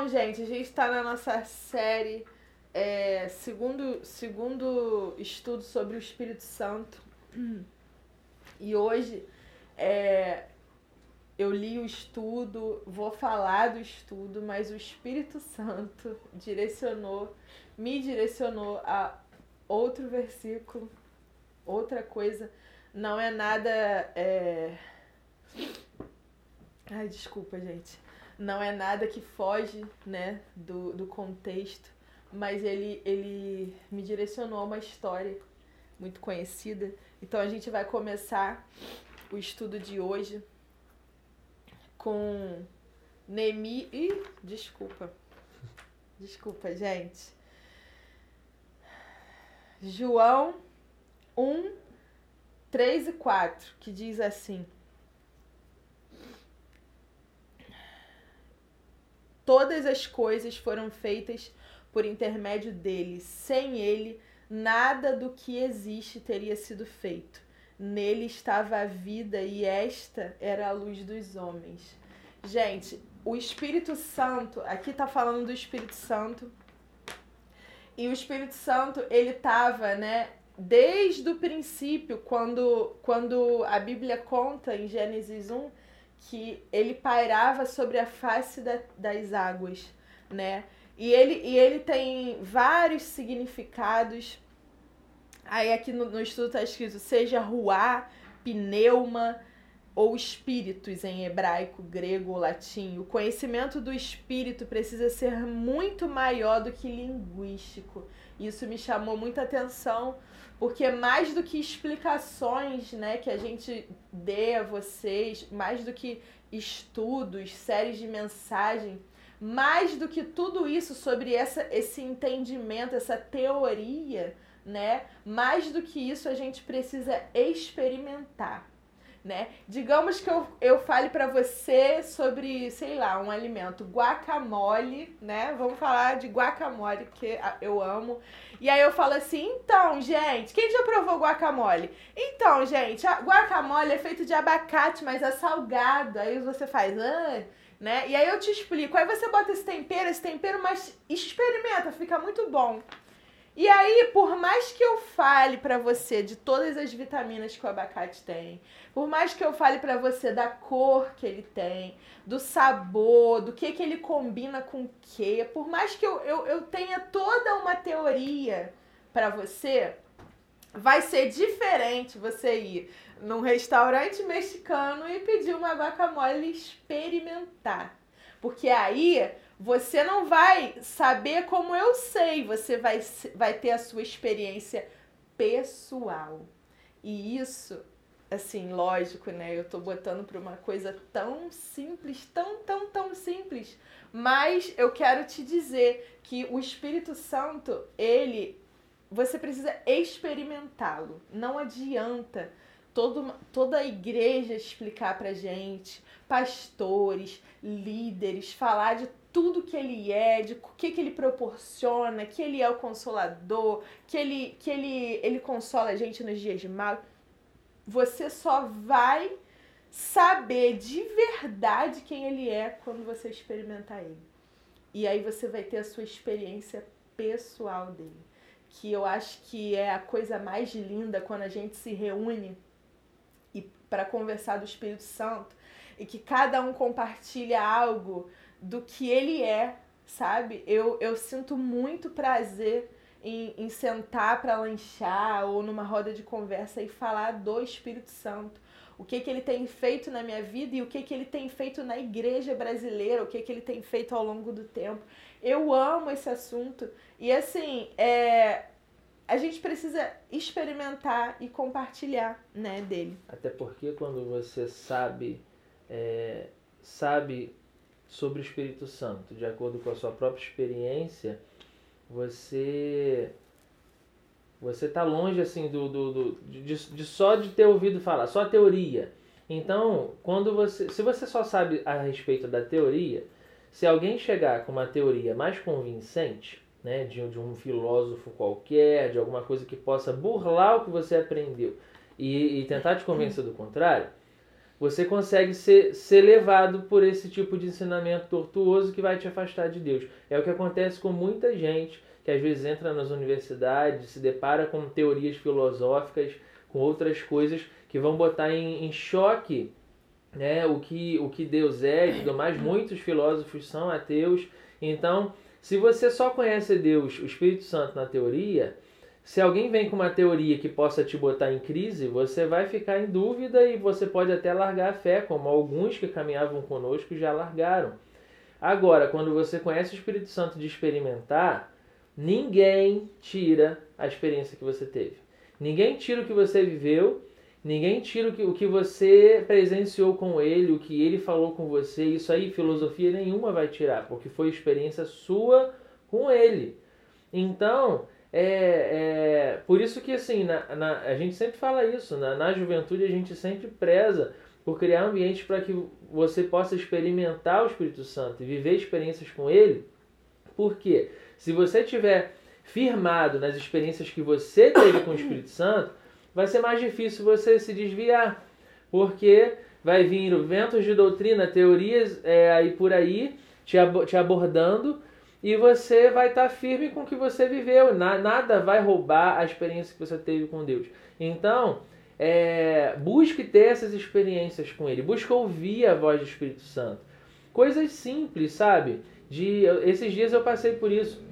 Bom, gente, a gente está na nossa série é, segundo, segundo estudo sobre o Espírito Santo. E hoje é, eu li o estudo, vou falar do estudo, mas o Espírito Santo direcionou, me direcionou a outro versículo, outra coisa. Não é nada. É... Ai, desculpa, gente. Não é nada que foge né, do, do contexto, mas ele, ele me direcionou a uma história muito conhecida. Então a gente vai começar o estudo de hoje com Nemi. Ih, desculpa. Desculpa, gente. João 1, 3 e 4, que diz assim: Todas as coisas foram feitas por intermédio dele. Sem ele, nada do que existe teria sido feito. Nele estava a vida e esta era a luz dos homens. Gente, o Espírito Santo, aqui está falando do Espírito Santo. E o Espírito Santo, ele estava, né, desde o princípio, quando, quando a Bíblia conta em Gênesis 1 que ele pairava sobre a face da, das águas, né? E ele, e ele tem vários significados Aí aqui no, no estudo está escrito seja ruá, pneuma ou espíritos em hebraico, grego ou latim. O conhecimento do espírito precisa ser muito maior do que linguístico. Isso me chamou muita atenção, porque mais do que explicações, né, que a gente dê a vocês, mais do que estudos, séries de mensagem, mais do que tudo isso sobre essa, esse entendimento, essa teoria, né? Mais do que isso, a gente precisa experimentar, né? Digamos que eu, eu fale para você sobre, sei lá, um alimento, guacamole, né? Vamos falar de guacamole, que eu amo. E aí eu falo assim, então, gente, quem já provou guacamole? Então, gente, guacamole é feito de abacate, mas é salgado. Aí você faz, ah, né? E aí eu te explico. Aí você bota esse tempero, esse tempero, mas experimenta, fica muito bom. E aí, por mais que eu fale para você de todas as vitaminas que o abacate tem, por mais que eu fale para você da cor que ele tem, do sabor, do que que ele combina com o que, por mais que eu, eu, eu tenha toda uma teoria para você, vai ser diferente você ir num restaurante mexicano e pedir uma guacamole e experimentar. Porque aí você não vai saber como eu sei, você vai, vai ter a sua experiência pessoal. E isso, assim, lógico, né? Eu tô botando para uma coisa tão simples, tão, tão, tão simples. Mas eu quero te dizer que o Espírito Santo, ele. Você precisa experimentá-lo. Não adianta todo, toda a igreja explicar pra gente, pastores, líderes, falar de tudo que ele é, de o que, que ele proporciona, que ele é o consolador, que ele, que ele, ele consola a gente nos dias de mal, você só vai saber de verdade quem ele é quando você experimentar ele. E aí você vai ter a sua experiência pessoal dele. Que eu acho que é a coisa mais linda quando a gente se reúne e para conversar do Espírito Santo e que cada um compartilha algo do que ele é, sabe? Eu, eu sinto muito prazer em, em sentar para lanchar ou numa roda de conversa e falar do Espírito Santo. O que, que ele tem feito na minha vida e o que, que ele tem feito na igreja brasileira, o que, que ele tem feito ao longo do tempo. Eu amo esse assunto. E assim, é, a gente precisa experimentar e compartilhar né, dele. Até porque quando você sabe, é, sabe sobre o Espírito Santo, de acordo com a sua própria experiência, você você está longe assim do, do, do de, de, só de ter ouvido falar, só teoria. Então, quando você, se você só sabe a respeito da teoria, se alguém chegar com uma teoria mais convincente, né, de, de um filósofo qualquer, de alguma coisa que possa burlar o que você aprendeu e, e tentar te convencer do contrário, você consegue ser, ser levado por esse tipo de ensinamento tortuoso que vai te afastar de Deus. É o que acontece com muita gente que às vezes entra nas universidades, se depara com teorias filosóficas, com outras coisas que vão botar em, em choque né, o, que, o que Deus é e tudo mais. Muitos filósofos são ateus. Então, se você só conhece Deus, o Espírito Santo na teoria, se alguém vem com uma teoria que possa te botar em crise, você vai ficar em dúvida e você pode até largar a fé, como alguns que caminhavam conosco já largaram. Agora, quando você conhece o Espírito Santo de experimentar, ninguém tira a experiência que você teve. Ninguém tira o que você viveu, ninguém tira o que, você presenciou com ele, o que ele falou com você. Isso aí, filosofia nenhuma vai tirar, porque foi experiência sua com ele. Então, é, é, por isso que assim, na, na, a gente sempre fala isso, na, na juventude a gente sempre preza por criar ambientes para que você possa experimentar o Espírito Santo e viver experiências com ele. Porque se você tiver firmado nas experiências que você teve com o Espírito Santo, vai ser mais difícil você se desviar. Porque vai vir ventos de doutrina, teorias é, aí por aí te, ab te abordando e você vai estar tá firme com o que você viveu. nada vai roubar a experiência que você teve com Deus. Então, é, busque ter essas experiências com Ele. Busque ouvir a voz do Espírito Santo. Coisas simples, sabe? De, esses dias eu passei por isso.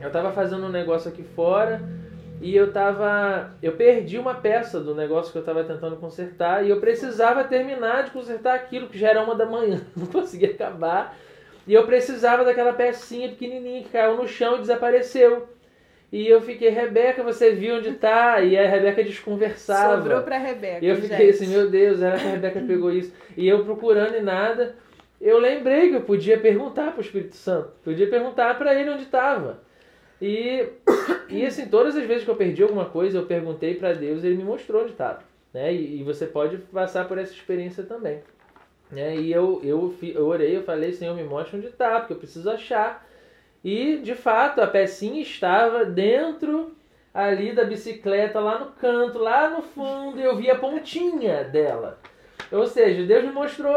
Eu estava fazendo um negócio aqui fora e eu tava. Eu perdi uma peça do negócio que eu estava tentando consertar e eu precisava terminar de consertar aquilo que já era uma da manhã. Não conseguia acabar. E eu precisava daquela pecinha pequenininha que caiu no chão e desapareceu. E eu fiquei, Rebeca, você viu onde tá? E a Rebeca desconversava. Sobrou pra Rebeca. E eu fiquei gente. assim, meu Deus, era que a Rebeca pegou isso. E eu procurando e nada, eu lembrei que eu podia perguntar pro Espírito Santo. Podia perguntar para ele onde estava. E, e assim, todas as vezes que eu perdi alguma coisa, eu perguntei para Deus e ele me mostrou onde estava. Né? E, e você pode passar por essa experiência também. Né? E eu, eu, eu orei, eu falei, Senhor, me mostre onde está, porque eu preciso achar. E, de fato, a pecinha estava dentro ali da bicicleta, lá no canto, lá no fundo, e eu vi a pontinha dela. Ou seja, Deus me mostrou.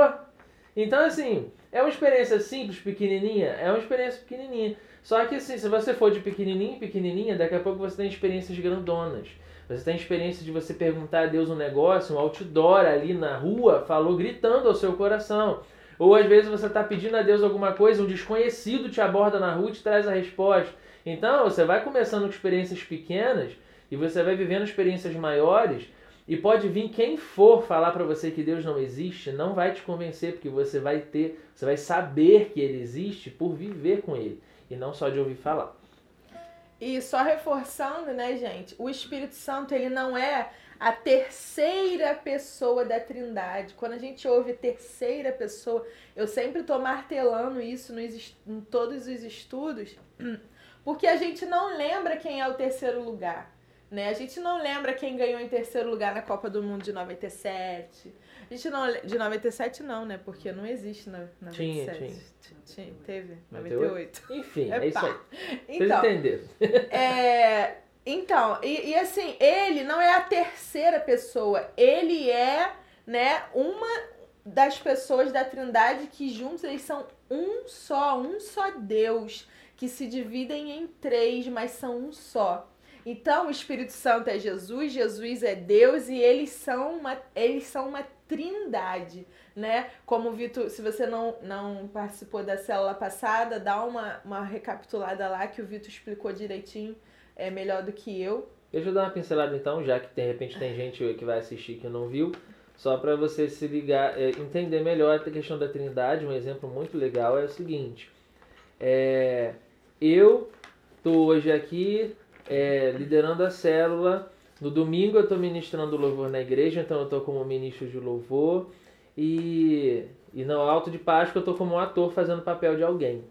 Então, assim, é uma experiência simples, pequenininha? É uma experiência pequenininha. Só que, assim, se você for de pequenininha em pequenininha, daqui a pouco você tem experiências grandonas. Você tem experiência de você perguntar a Deus um negócio, um outdoor ali na rua falou gritando ao seu coração. Ou às vezes você está pedindo a Deus alguma coisa, um desconhecido te aborda na rua e te traz a resposta. Então você vai começando com experiências pequenas e você vai vivendo experiências maiores. E pode vir quem for falar para você que Deus não existe, não vai te convencer, porque você vai ter, você vai saber que ele existe por viver com ele e não só de ouvir falar. E só reforçando, né, gente, o Espírito Santo, ele não é a terceira pessoa da Trindade. Quando a gente ouve terceira pessoa, eu sempre estou martelando isso nos, em todos os estudos, porque a gente não lembra quem é o terceiro lugar. Né? A gente não lembra quem ganhou em terceiro lugar na Copa do Mundo de 97. A gente não. De 97 não, né? Porque não existe na 97. Tinha, tinha. tinha teve. 98. Enfim, é, é isso aí. Então, Vocês entenderam. É, então, e, e assim, ele não é a terceira pessoa. Ele é, né, uma das pessoas da Trindade que juntos eles são um só, um só Deus, que se dividem em três, mas são um só. Então, o Espírito Santo é Jesus, Jesus é Deus e eles são uma, eles são uma trindade, né? Como o Vitor, se você não, não participou da célula passada, dá uma, uma recapitulada lá que o Vitor explicou direitinho, é melhor do que eu. Deixa eu dar uma pincelada então, já que de repente tem gente que vai assistir que não viu, só para você se ligar, é, entender melhor a questão da trindade, um exemplo muito legal é o seguinte, é, eu tô hoje aqui é, liderando a célula no domingo eu estou ministrando louvor na igreja, então eu estou como ministro de louvor. E, e no alto de Páscoa eu estou como um ator fazendo papel de alguém.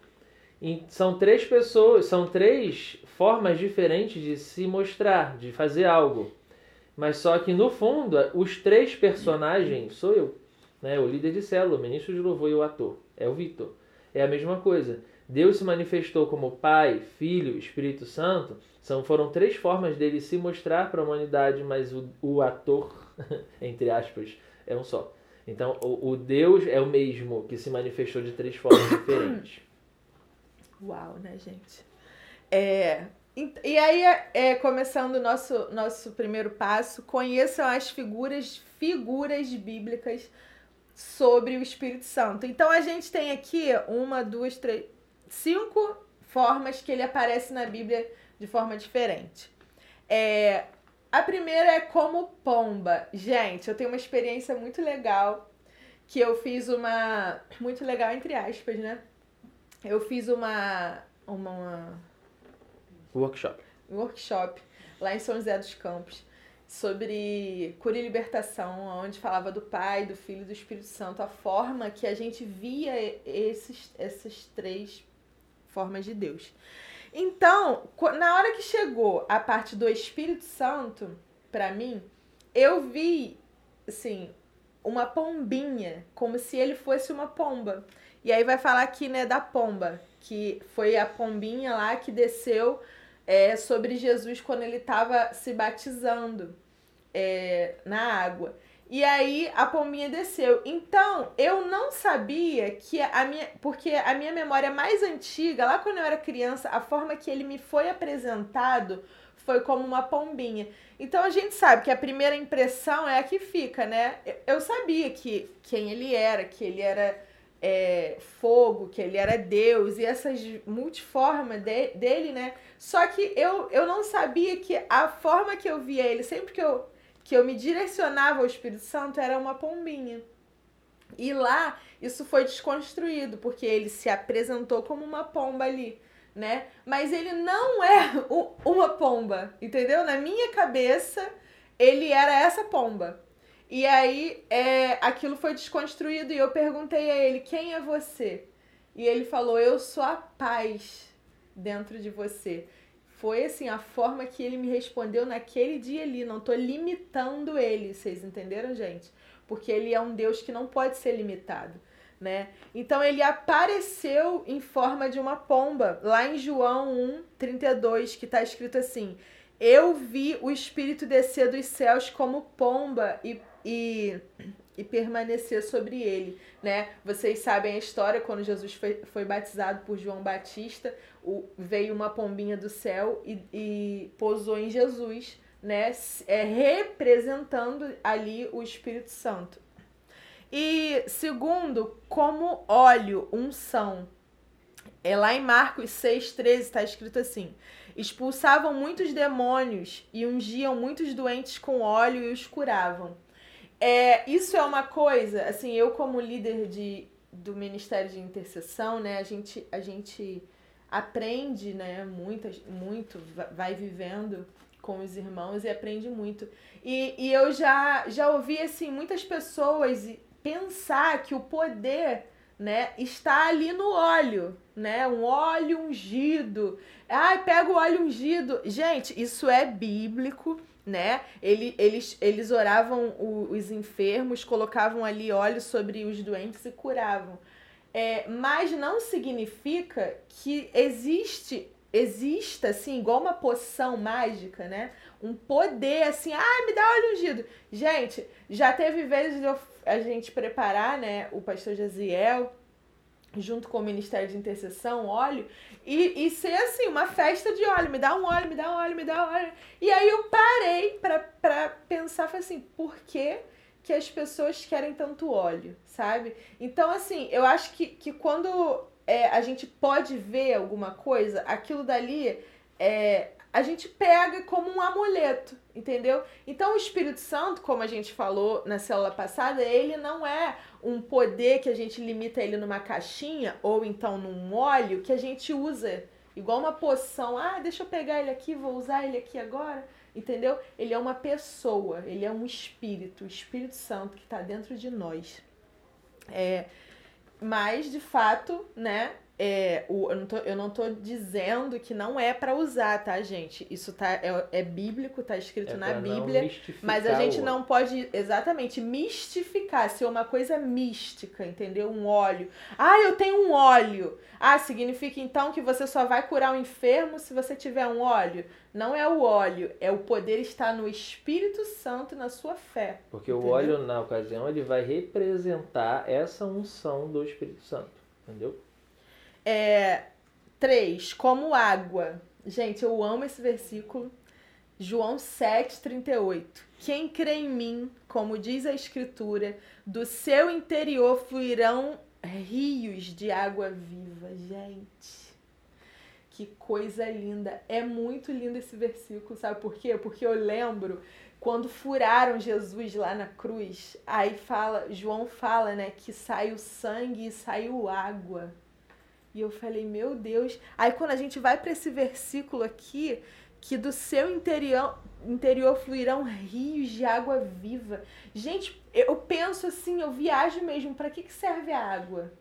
E são três pessoas, são três formas diferentes de se mostrar, de fazer algo. Mas só que no fundo, os três personagens sou eu. Né? O líder de célula, o ministro de louvor e o ator. É o Vitor. É a mesma coisa. Deus se manifestou como Pai, Filho, Espírito Santo são, foram três formas dele se mostrar para a humanidade, mas o, o ator, entre aspas, é um só. Então, o, o Deus é o mesmo que se manifestou de três formas diferentes. Uau, né, gente? É, e aí, é, começando o nosso, nosso primeiro passo, conheçam as figuras, figuras bíblicas sobre o Espírito Santo. Então, a gente tem aqui uma, duas, três, cinco formas que ele aparece na Bíblia de forma diferente. É, a primeira é como pomba. Gente, eu tenho uma experiência muito legal que eu fiz uma. Muito legal, entre aspas, né? Eu fiz uma. Uma. Workshop. Workshop lá em São José dos Campos sobre cura e libertação, onde falava do Pai, do Filho e do Espírito Santo, a forma que a gente via esses, essas três formas de Deus. Então, na hora que chegou a parte do Espírito Santo, para mim, eu vi, assim, uma pombinha, como se ele fosse uma pomba. E aí vai falar aqui, né, da pomba, que foi a pombinha lá que desceu é, sobre Jesus quando ele estava se batizando é, na água. E aí a pombinha desceu. Então, eu não sabia que a minha. Porque a minha memória mais antiga, lá quando eu era criança, a forma que ele me foi apresentado foi como uma pombinha. Então a gente sabe que a primeira impressão é a que fica, né? Eu sabia que quem ele era, que ele era é, fogo, que ele era Deus, e essas multiformas de, dele, né? Só que eu, eu não sabia que a forma que eu via ele, sempre que eu que eu me direcionava ao Espírito Santo era uma pombinha. E lá isso foi desconstruído, porque ele se apresentou como uma pomba ali, né? Mas ele não é uma pomba, entendeu? Na minha cabeça, ele era essa pomba. E aí é, aquilo foi desconstruído e eu perguntei a ele: quem é você? E ele falou: eu sou a paz dentro de você foi assim a forma que ele me respondeu naquele dia ali. Não tô limitando ele, vocês entenderam, gente? Porque ele é um Deus que não pode ser limitado, né? Então ele apareceu em forma de uma pomba, lá em João 1, 32, que tá escrito assim: Eu vi o Espírito descer dos céus como pomba e, e e permanecer sobre ele, né? Vocês sabem a história quando Jesus foi, foi batizado por João Batista, o, veio uma pombinha do céu e, e pousou em Jesus, né? É, representando ali o Espírito Santo. E segundo, como óleo, unção. É lá em Marcos 6,13 está escrito assim: expulsavam muitos demônios e ungiam muitos doentes com óleo e os curavam. É, isso é uma coisa, assim, eu como líder de, do Ministério de Intercessão, né, a gente, a gente aprende, né, muitas, muito, vai vivendo com os irmãos e aprende muito. E, e eu já, já ouvi, assim, muitas pessoas pensar que o poder, né, está ali no óleo, né, um óleo ungido. Ai, pega o óleo ungido. Gente, isso é bíblico, né? Ele, eles, eles oravam o, os enfermos, colocavam ali óleo sobre os doentes e curavam. É, mas não significa que existe exista assim igual uma poção mágica, né? Um poder assim, ah, me dá óleo ungido. Gente, já teve vezes de eu, a gente preparar, né, o pastor Jaziel junto com o Ministério de Intercessão, óleo, e, e ser assim, uma festa de óleo, me dá um óleo, me dá um óleo, me dá um óleo. E aí eu parei pra, pra pensar, falei assim, por que, que as pessoas querem tanto óleo, sabe? Então, assim, eu acho que, que quando é, a gente pode ver alguma coisa, aquilo dali é, a gente pega como um amuleto, entendeu? Então o Espírito Santo, como a gente falou na célula passada, ele não é um poder que a gente limita ele numa caixinha ou então num óleo que a gente usa igual uma poção. Ah, deixa eu pegar ele aqui, vou usar ele aqui agora. Entendeu? Ele é uma pessoa, ele é um espírito, o Espírito Santo que está dentro de nós. É, mas, de fato, né, é, o, eu, não tô, eu não tô dizendo que não é para usar, tá, gente? Isso tá, é, é bíblico, tá escrito É na Bíblia. Mas a gente o não pode exatamente mistificar, ser uma coisa mística, entendeu? Um óleo. Ah, eu tenho um óleo. Ah, significa então que você só vai curar um enfermo se você tiver um óleo? Não é o óleo, é o poder estar no Espírito Santo na sua fé. Porque o Entendeu? óleo, na ocasião, ele vai representar essa unção do Espírito Santo. Entendeu? É, três, como água. Gente, eu amo esse versículo. João 7,38. Quem crê em mim, como diz a Escritura, do seu interior fluirão rios de água viva. Gente, que coisa linda. É muito lindo esse versículo, sabe por quê? Porque eu lembro quando furaram Jesus lá na cruz. Aí fala, João fala, né, que saiu sangue e saiu água. E eu falei, meu Deus. Aí quando a gente vai para esse versículo aqui, que do seu interior, interior fluirão rios de água viva. Gente, eu penso assim, eu viajo mesmo, para que, que serve a água?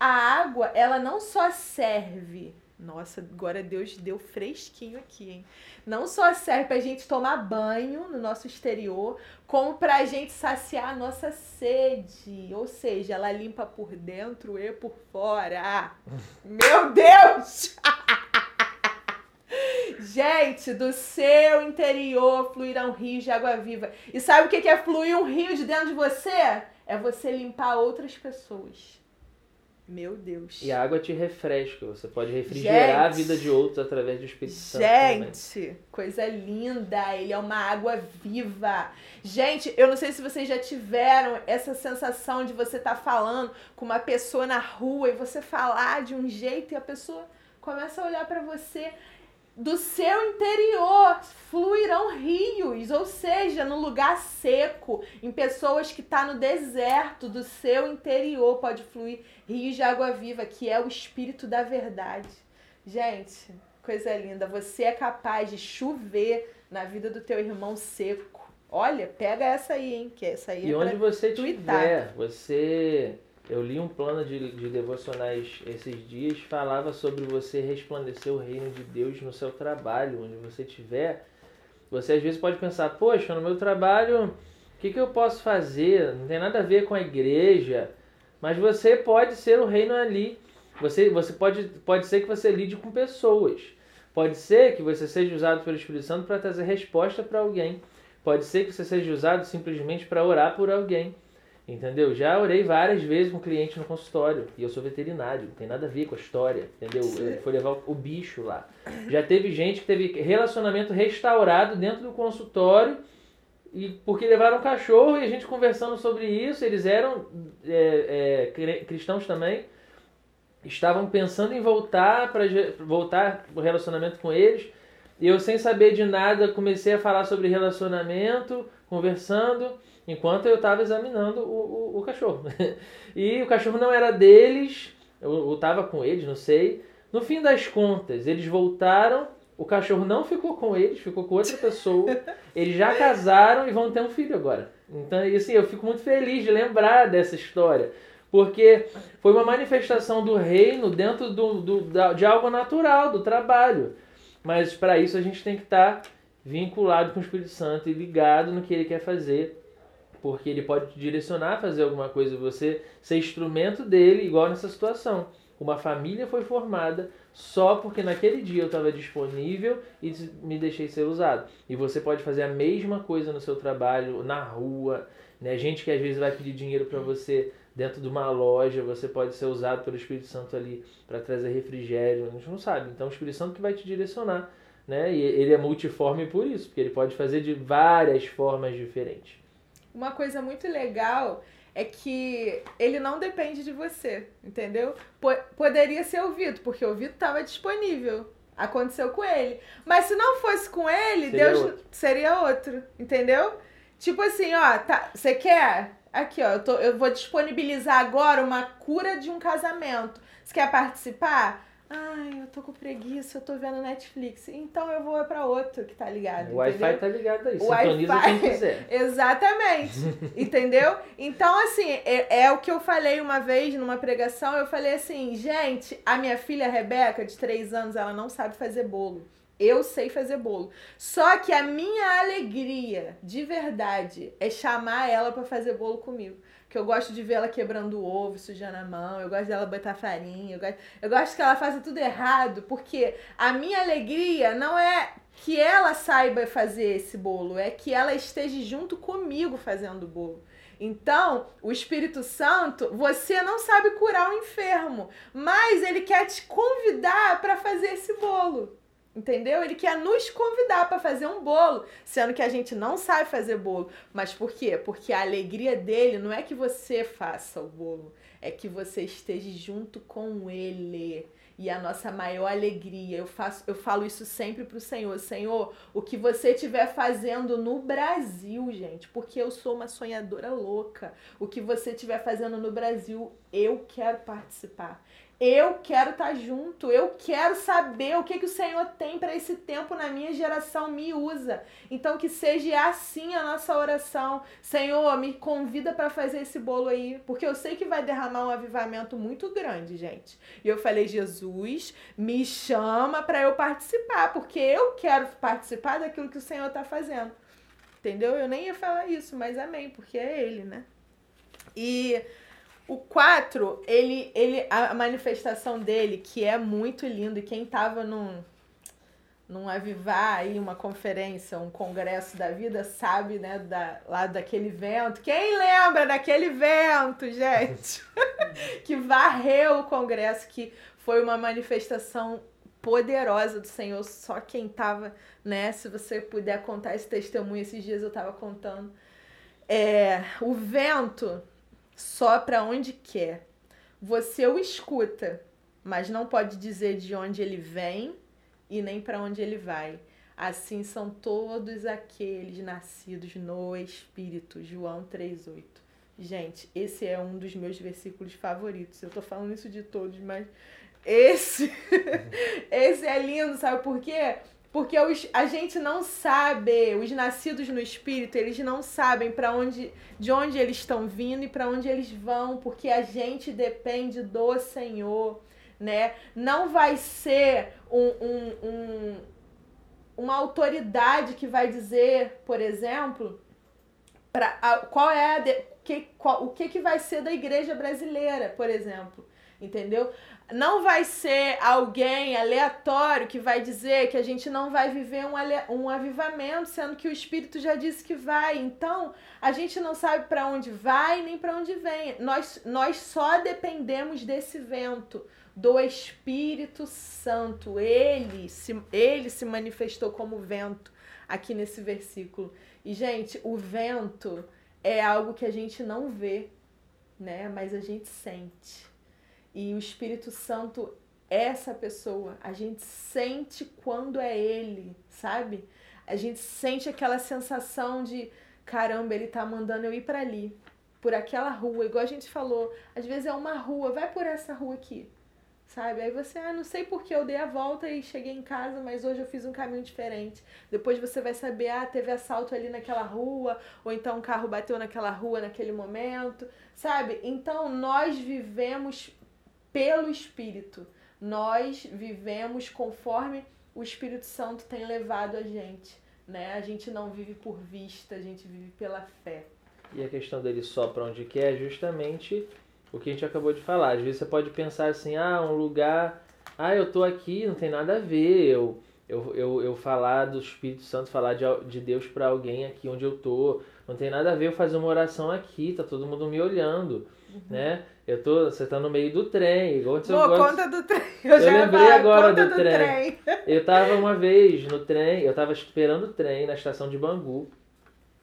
A água, ela não só serve. Nossa, agora Deus deu fresquinho aqui, hein? Não só serve pra gente tomar banho no nosso exterior, como pra gente saciar a nossa sede. Ou seja, ela limpa por dentro e por fora. Meu Deus! Gente, do seu interior fluirão rios de água viva. E sabe o que é fluir um rio de dentro de você? É você limpar outras pessoas. Meu Deus. E a água te refresca. Você pode refrigerar a Gente. vida de outros através do Espírito Santo. também. Gente, coisa linda. Ele é uma água viva. Gente, eu não sei se vocês já tiveram essa sensação de você estar falando com uma pessoa na rua e você falar de um jeito e a pessoa começa a olhar pra você. Do seu interior fluirão rios, ou seja, no lugar seco, em pessoas que estão no deserto, do seu interior pode fluir rios de água viva, que é o espírito da verdade. Gente, coisa linda. Você é capaz de chover na vida do teu irmão seco. Olha, pega essa aí, hein? Que essa aí E é onde pra... você tuitar. estiver, você. Eu li um plano de, de devocionais esses dias, falava sobre você resplandecer o reino de Deus no seu trabalho, onde você estiver. Você às vezes pode pensar, poxa, no meu trabalho, o que, que eu posso fazer? Não tem nada a ver com a igreja. Mas você pode ser o reino ali. Você, você pode, pode ser que você lide com pessoas. Pode ser que você seja usado pelo Espírito Santo para trazer resposta para alguém. Pode ser que você seja usado simplesmente para orar por alguém. Entendeu? Já orei várias vezes com cliente no consultório. E eu sou veterinário, não tem nada a ver com a história. Entendeu? Ele foi levar o bicho lá. Já teve gente que teve relacionamento restaurado dentro do consultório. E porque levaram um cachorro e a gente conversando sobre isso, eles eram é, é, cristãos também, estavam pensando em voltar para voltar o relacionamento com eles. E eu sem saber de nada comecei a falar sobre relacionamento, conversando, enquanto eu estava examinando o, o, o cachorro. e o cachorro não era deles, eu, eu tava com eles, não sei. No fim das contas, eles voltaram, o cachorro não ficou com eles, ficou com outra pessoa. Eles já casaram e vão ter um filho agora. Então, assim, eu fico muito feliz de lembrar dessa história. Porque foi uma manifestação do reino dentro do, do, da- de algo natural, do trabalho. Mas para isso a gente tem que estar vinculado com o Espírito Santo e ligado no que ele quer fazer. Porque ele pode te direcionar a fazer alguma coisa, você ser instrumento dele, igual nessa situação. Uma família foi formada só porque naquele dia eu estava disponível e me deixei ser usado. E você pode fazer a mesma coisa no seu trabalho, na rua, né? Gente que às vezes vai pedir dinheiro para você dentro de uma loja, você pode ser usado pelo Espírito Santo ali para trazer refrigério, a gente não sabe. Então o Espírito Santo que vai te direcionar, né? E ele é multiforme por isso, porque ele pode fazer de várias formas diferentes. Uma coisa muito legal é que ele não depende de você, entendeu? Po- poderia ser o Vitor, porque o Vitor estava disponível. Aconteceu com ele. Mas se não fosse com ele, Seria Deus outro. seria outro, entendeu? Tipo assim, ó, tá, você quer? Aqui, ó, eu, tô, eu vou disponibilizar agora uma cura de um casamento. Você quer participar? Ai, eu tô com preguiça, eu tô vendo Netflix. Então eu vou pra outro que tá ligado. O Wi-Fi tá ligado aí, sintoniza Wi-Fi. quem quiser. Exatamente. entendeu? Então, assim, é, é o que eu falei uma vez numa pregação. Eu falei assim, gente, a minha filha Rebeca, de 3 anos, ela não sabe fazer bolo. Eu sei fazer bolo. Só que a minha alegria, de verdade, é chamar ela pra fazer bolo comigo. Que eu gosto de ver ela quebrando o ovo, sujando a mão, eu gosto dela botar farinha, eu gosto, eu gosto que ela faça tudo errado, porque a minha alegria não é que ela saiba fazer esse bolo, é que ela esteja junto comigo fazendo o bolo. Então, o Espírito Santo, você não sabe curar o enfermo, mas ele quer te convidar para fazer esse bolo. Entendeu? Ele quer nos convidar para fazer um bolo, sendo que a gente não sabe fazer bolo. Mas por quê? Porque a alegria dele não é que você faça o bolo, é que você esteja junto com ele. E a nossa maior alegria, eu faço, eu falo isso sempre pro Senhor, Senhor, o que você estiver fazendo no Brasil, gente, porque eu sou uma sonhadora louca. O que você estiver fazendo no Brasil, eu quero participar. Eu quero estar tá junto, eu quero saber o que, que o Senhor tem para esse tempo na minha geração, me usa. Então que seja assim a nossa oração. Senhor, me convida para fazer esse bolo aí, porque eu sei que vai derramar um avivamento muito grande, gente. E eu falei, Jesus, me chama para eu participar, porque eu quero participar daquilo que o Senhor está fazendo. Entendeu? Eu nem ia falar isso, mas amém, porque é ele, né? E o 4, ele, ele, a manifestação dele, que é muito lindo, e quem tava num, num avivar aí, uma conferência, um congresso da vida, sabe, né, da, lá daquele vento. Quem lembra daquele vento, gente? que varreu o congresso, que foi uma manifestação poderosa do Senhor, só quem tava, né, se você puder contar esse testemunho, esses dias eu tava contando. É, o vento sopra onde quer. Você o escuta, mas não pode dizer de onde ele vem e nem para onde ele vai. Assim são todos aqueles nascidos no Espírito. João 3,8. Gente, esse é um dos meus versículos favoritos. Eu tô falando isso de todos, mas esse, esse é lindo, sabe por quê? Porque os, a gente não sabe, os nascidos no espírito, eles não sabem para onde, de onde eles estão vindo e para onde eles vão, porque a gente depende do Senhor, né? Não vai ser um, um, um uma autoridade que vai dizer, por exemplo, para qual é a de, que, qual, o que, que vai ser da igreja brasileira, por exemplo, entendeu? Não vai ser alguém aleatório que vai dizer que a gente não vai viver um, um avivamento, sendo que o Espírito já disse que vai. Então, a gente não sabe para onde vai nem para onde vem. Nós, nós só dependemos desse vento, do Espírito Santo. Ele se, ele se manifestou como vento aqui nesse versículo. E, gente, o vento é algo que a gente não vê, né? Mas a gente sente. E o Espírito Santo é essa pessoa. A gente sente quando é ele, sabe? A gente sente aquela sensação de caramba, ele tá mandando eu ir para ali, por aquela rua, igual a gente falou. Às vezes é uma rua, vai por essa rua aqui. Sabe? Aí você, ah, não sei porque eu dei a volta e cheguei em casa, mas hoje eu fiz um caminho diferente. Depois você vai saber, ah, teve assalto ali naquela rua, ou então um carro bateu naquela rua naquele momento, sabe? Então nós vivemos pelo Espírito. Nós vivemos conforme o Espírito Santo tem levado a gente. Né? A gente não vive por vista, a gente vive pela fé. E a questão dele só para onde quer é justamente o que a gente acabou de falar. Às vezes você pode pensar assim, ah, um lugar, ah, eu tô aqui, não tem nada a ver. Eu, eu, eu, eu falar do Espírito Santo, falar de, de Deus para alguém aqui onde eu tô, não tem nada a ver eu fazer uma oração aqui, tá todo mundo me olhando, uhum. né? Eu tô, você tá no meio do trem, igual Pô, gosto... conta do trem. Eu, eu lembrei falar, agora do, do trem. trem. Eu tava uma vez no trem, eu tava esperando o trem na estação de Bangu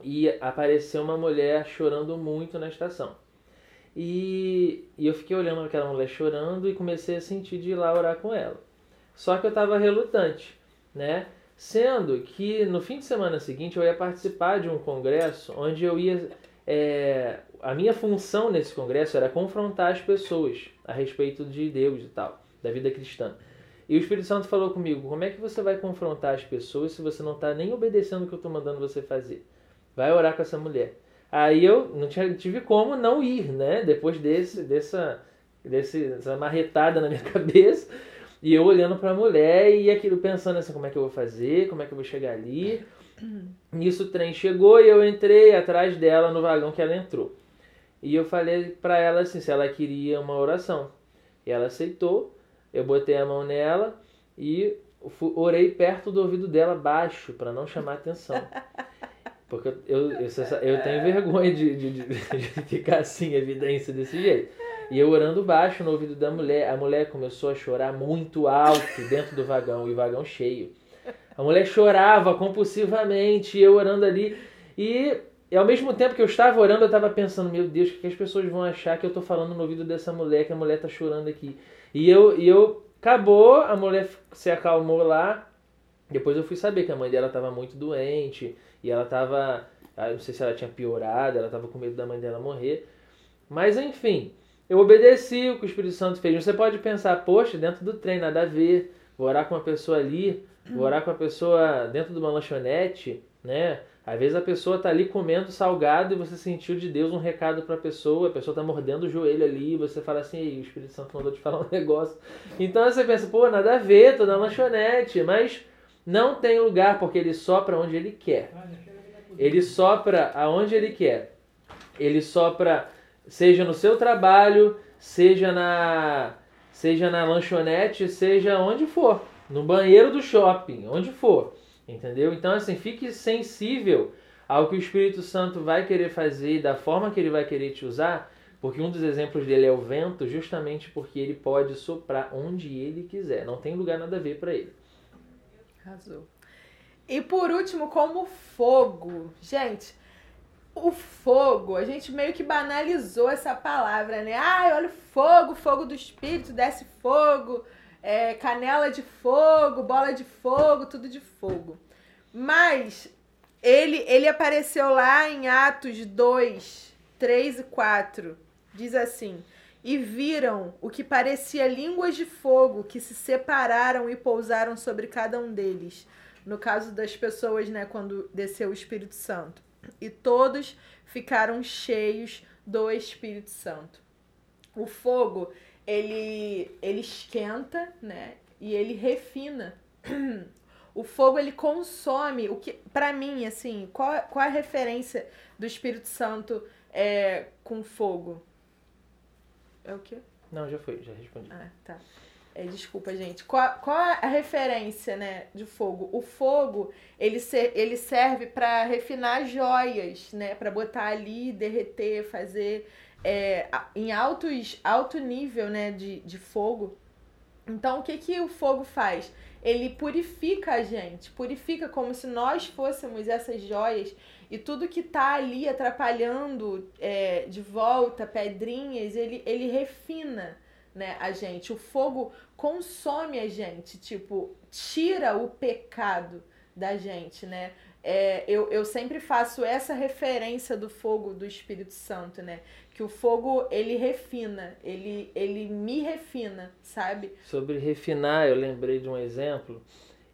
e apareceu uma mulher chorando muito na estação. E, e eu fiquei olhando aquela mulher chorando e comecei a sentir de ir lá orar com ela. Só que eu tava relutante, né? Sendo que no fim de semana seguinte eu ia participar de um congresso onde eu ia é, a minha função nesse congresso era confrontar as pessoas a respeito de Deus e tal, da vida cristã. E o Espírito Santo falou comigo: como é que você vai confrontar as pessoas se você não está nem obedecendo o que eu estou mandando você fazer? Vai orar com essa mulher. Aí eu não tinha, tive como não ir, né? Depois desse, dessa, desse, dessa marretada na minha cabeça. E eu olhando para a mulher e aquilo pensando assim: como é que eu vou fazer? Como é que eu vou chegar ali? Nisso o trem chegou e eu entrei atrás dela no vagão que ela entrou. E eu falei para ela assim, se ela queria uma oração. E ela aceitou. Eu botei a mão nela e orei perto do ouvido dela, baixo, para não chamar atenção. Porque eu, eu, eu, tenho vergonha de, de, de, de, ficar assim, evidência desse jeito. E eu orando baixo no ouvido da mulher, a mulher começou a chorar muito alto dentro do vagão, e o vagão cheio. A mulher chorava compulsivamente, eu orando ali. E, e ao mesmo tempo que eu estava orando, eu estava pensando, meu Deus, o que as pessoas vão achar que eu estou falando no ouvido dessa mulher, que a mulher está chorando aqui. E eu, e eu acabou, a mulher se acalmou lá. Depois eu fui saber que a mãe dela estava muito doente e ela estava, ah, não sei se ela tinha piorado, ela estava com medo da mãe dela morrer. Mas enfim, eu obedeci o que o Espírito Santo fez. Você pode pensar, poxa, dentro do trem, nada a ver. Vou orar com uma pessoa ali, vou orar com uma pessoa dentro de uma lanchonete, né? Às vezes a pessoa está ali comendo salgado e você sentiu de Deus um recado para a pessoa, a pessoa está mordendo o joelho ali, e você fala assim, o Espírito Santo mandou te falar um negócio. Então você pensa, pô, nada a ver, tô na lanchonete, mas não tem lugar porque ele sopra onde ele quer. Ele sopra aonde ele quer. Ele sopra seja no seu trabalho, seja na seja na lanchonete, seja onde for, no banheiro do shopping, onde for. Entendeu? Então, assim, fique sensível ao que o Espírito Santo vai querer fazer da forma que ele vai querer te usar, porque um dos exemplos dele é o vento, justamente porque ele pode soprar onde ele quiser. Não tem lugar nada a ver para ele. Arrasou. E por último, como fogo. Gente, o fogo, a gente meio que banalizou essa palavra, né? Ai, olha o fogo, fogo do espírito, desce fogo é, canela de fogo, bola de fogo, tudo de fogo. Mas ele, ele apareceu lá em Atos 2, 3 e 4. Diz assim: E viram o que parecia línguas de fogo que se separaram e pousaram sobre cada um deles. No caso das pessoas, né, quando desceu o Espírito Santo. E todos ficaram cheios do Espírito Santo. O fogo ele, ele esquenta, né? E ele refina. O fogo ele consome o que, para mim, assim, qual, qual a referência do Espírito Santo é, com fogo? É o quê? Não, já foi, já respondi. Ah, tá. É, desculpa, gente. Qual, qual a referência, né, de fogo? O fogo, ele, ser, ele serve para refinar joias, né, para botar ali, derreter, fazer é, em altos, alto nível né, de, de fogo. Então, o que, que o fogo faz? Ele purifica a gente, purifica como se nós fôssemos essas joias e tudo que tá ali atrapalhando é, de volta, pedrinhas, ele, ele refina né, a gente. O fogo consome a gente, tipo, tira o pecado da gente, né? É, eu, eu sempre faço essa referência do fogo do Espírito Santo, né? Que o fogo ele refina, ele, ele me refina, sabe? Sobre refinar, eu lembrei de um exemplo.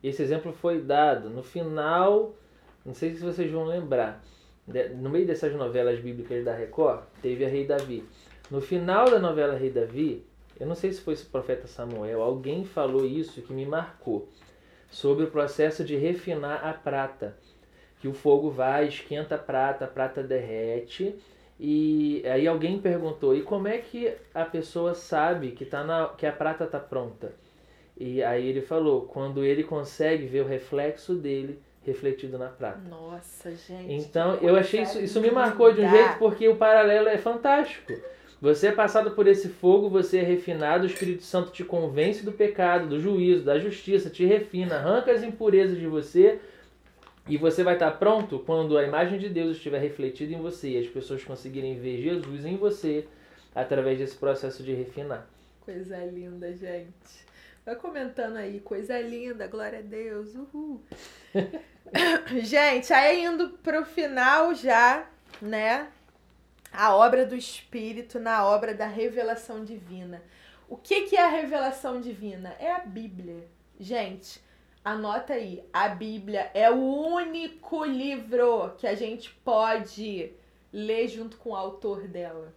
Esse exemplo foi dado no final, não sei se vocês vão lembrar, no meio dessas novelas bíblicas da Record, teve a Rei Davi. No final da novela Rei Davi, eu não sei se foi o profeta Samuel, alguém falou isso que me marcou, sobre o processo de refinar a prata. Que o fogo vai, esquenta a prata, a prata derrete, e aí alguém perguntou: e como é que a pessoa sabe que, tá na, que a prata está pronta? E aí ele falou: quando ele consegue ver o reflexo dele refletido na prata. Nossa, gente. Então eu achei isso, isso me marcou de um jeito porque o paralelo é fantástico. Você é passado por esse fogo, você é refinado, o Espírito Santo te convence do pecado, do juízo, da justiça, te refina, arranca as impurezas de você e você vai estar pronto quando a imagem de Deus estiver refletida em você e as pessoas conseguirem ver Jesus em você através desse processo de refinar. Coisa linda, gente. Vai comentando aí, coisa linda, glória a Deus, uhul. gente, aí indo pro final já, né? A obra do Espírito na obra da revelação divina. O que, que é a revelação divina? É a Bíblia. Gente, anota aí. A Bíblia é o único livro que a gente pode ler junto com o autor dela.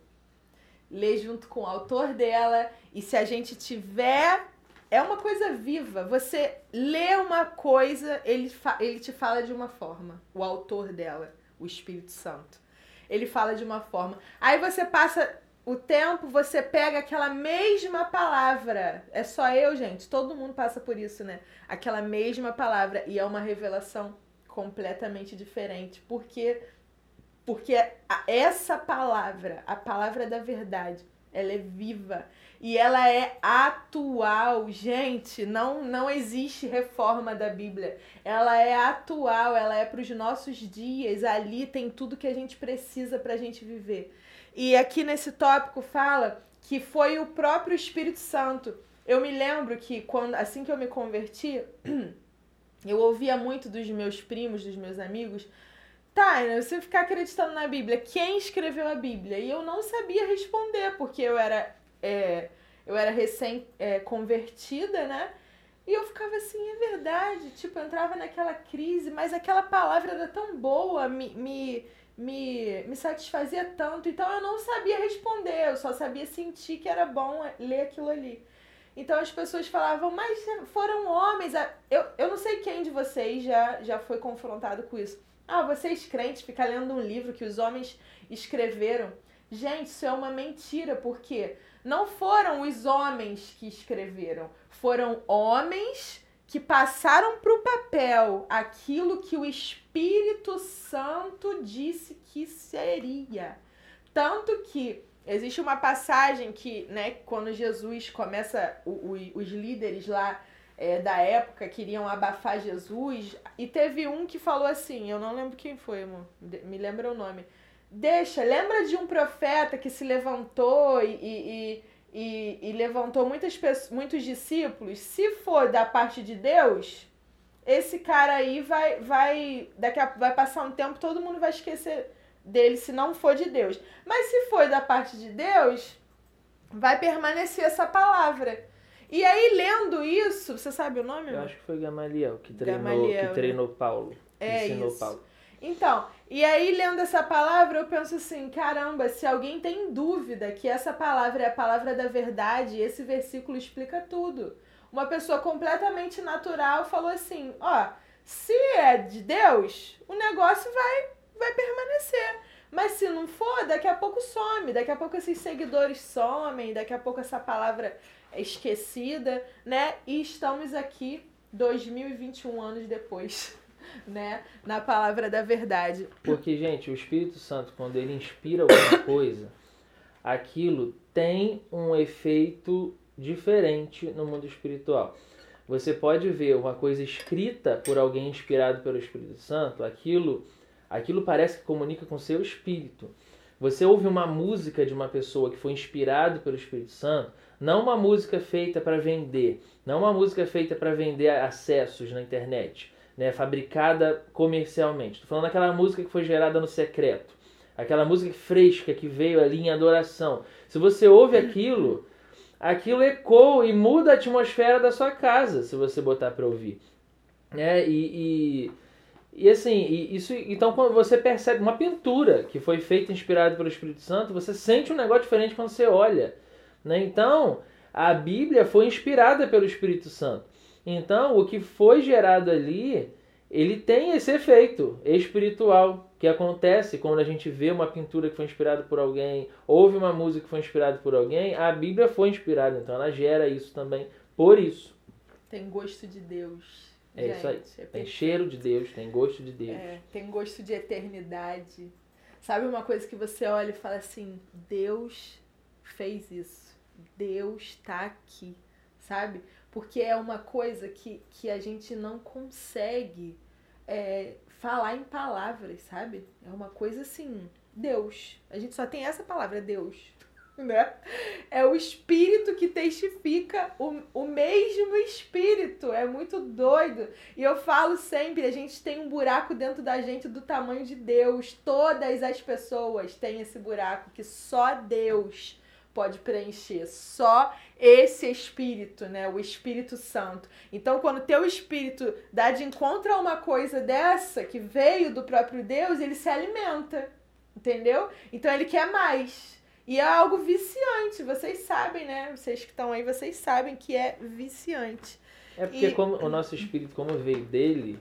Ler junto com o autor dela. E se a gente tiver. É uma coisa viva. Você lê uma coisa, ele, ele te fala de uma forma. O autor dela, o Espírito Santo. Ele fala de uma forma. Aí você passa o tempo, você pega aquela mesma palavra. É só eu, gente. Todo mundo passa por isso, né? Aquela mesma palavra. E é uma revelação completamente diferente. Porque, porque essa palavra, a palavra da verdade, ela é viva. E ela é atual, gente. Não, não existe reforma da Bíblia. Ela é atual, ela é para os nossos dias. Ali tem tudo que a gente precisa para a gente viver. E aqui nesse tópico fala que foi o próprio Espírito Santo. Eu me lembro que quando assim que eu me converti, eu ouvia muito dos meus primos, dos meus amigos, tá, você ficar acreditando na Bíblia, quem escreveu a Bíblia? E eu não sabia responder, porque eu era, é, eu era recém é, né? E eu ficava assim, é verdade, tipo, eu entrava naquela crise, mas aquela palavra era tão boa, me, me me, me satisfazia tanto, então eu não sabia responder, eu só sabia sentir que era bom ler aquilo ali. Então as pessoas falavam, mas foram homens. Eu, eu não sei quem de vocês já, já foi confrontado com isso. Ah, vocês crentes ficam lendo um livro que os homens escreveram. Gente, isso é uma mentira, porque não foram os homens que escreveram, foram homens que passaram para o papel aquilo que o Espírito Santo disse que seria. Tanto que existe uma passagem que, né, quando Jesus começa, o, o, os líderes lá é, da época queriam abafar Jesus, e teve um que falou assim: eu não lembro quem foi, amor, me lembra o nome. Deixa, lembra de um profeta que se levantou e, e, e, e levantou muitas muitos discípulos, se for da parte de Deus, esse cara aí vai, vai, daqui a, vai passar um tempo, todo mundo vai esquecer dele se não for de Deus. Mas se for da parte de Deus, vai permanecer essa palavra. E aí, lendo isso, você sabe o nome? Eu acho que foi Gamaliel que treinou, Gamaliel, que treinou Paulo. É ensinou isso. Paulo. Então, e aí lendo essa palavra, eu penso assim, caramba, se alguém tem dúvida que essa palavra é a palavra da verdade, esse versículo explica tudo. Uma pessoa completamente natural falou assim, ó, se é de Deus, o negócio vai vai permanecer. Mas se não for, daqui a pouco some, daqui a pouco esses seguidores somem, daqui a pouco essa palavra é esquecida, né? E estamos aqui 2021 anos depois. né, na palavra da verdade. Porque, gente, o Espírito Santo, quando ele inspira alguma coisa, aquilo tem um efeito diferente no mundo espiritual. Você pode ver uma coisa escrita por alguém inspirado pelo Espírito Santo, aquilo, aquilo parece que comunica com seu espírito. Você ouve uma música de uma pessoa que foi inspirado pelo Espírito Santo, não uma música feita para vender, não uma música feita para vender acessos na internet, né, fabricada comercialmente. Estou falando daquela música que foi gerada no secreto, aquela música fresca que veio ali em adoração. Se você ouve aquilo, aquilo ecoa e muda a atmosfera da sua casa, se você botar para ouvir. Né? E, e, e assim, e isso, então quando você percebe uma pintura que foi feita inspirada pelo Espírito Santo, você sente um negócio diferente quando você olha. Né? Então, a Bíblia foi inspirada pelo Espírito Santo. Então, o que foi gerado ali, ele tem esse efeito espiritual que acontece quando a gente vê uma pintura que foi inspirada por alguém, ouve uma música que foi inspirada por alguém, a Bíblia foi inspirada, então ela gera isso também por isso. Tem gosto de Deus. É gente, isso aí. É tem cheiro de Deus, tem gosto de Deus. É, tem gosto de eternidade. Sabe uma coisa que você olha e fala assim: Deus fez isso. Deus está aqui, sabe? porque é uma coisa que, que a gente não consegue é, falar em palavras, sabe? É uma coisa assim, Deus. A gente só tem essa palavra, Deus. Né? É o espírito que testifica o, o mesmo espírito. É muito doido. E eu falo sempre: a gente tem um buraco dentro da gente do tamanho de Deus. Todas as pessoas têm esse buraco que só Deus pode preencher, só esse espírito, né, o Espírito Santo. Então, quando teu espírito dá de encontro a uma coisa dessa que veio do próprio Deus, ele se alimenta, entendeu? Então ele quer mais. E é algo viciante, vocês sabem, né? Vocês que estão aí, vocês sabem que é viciante. É porque E- como o nosso espírito, como veio dele,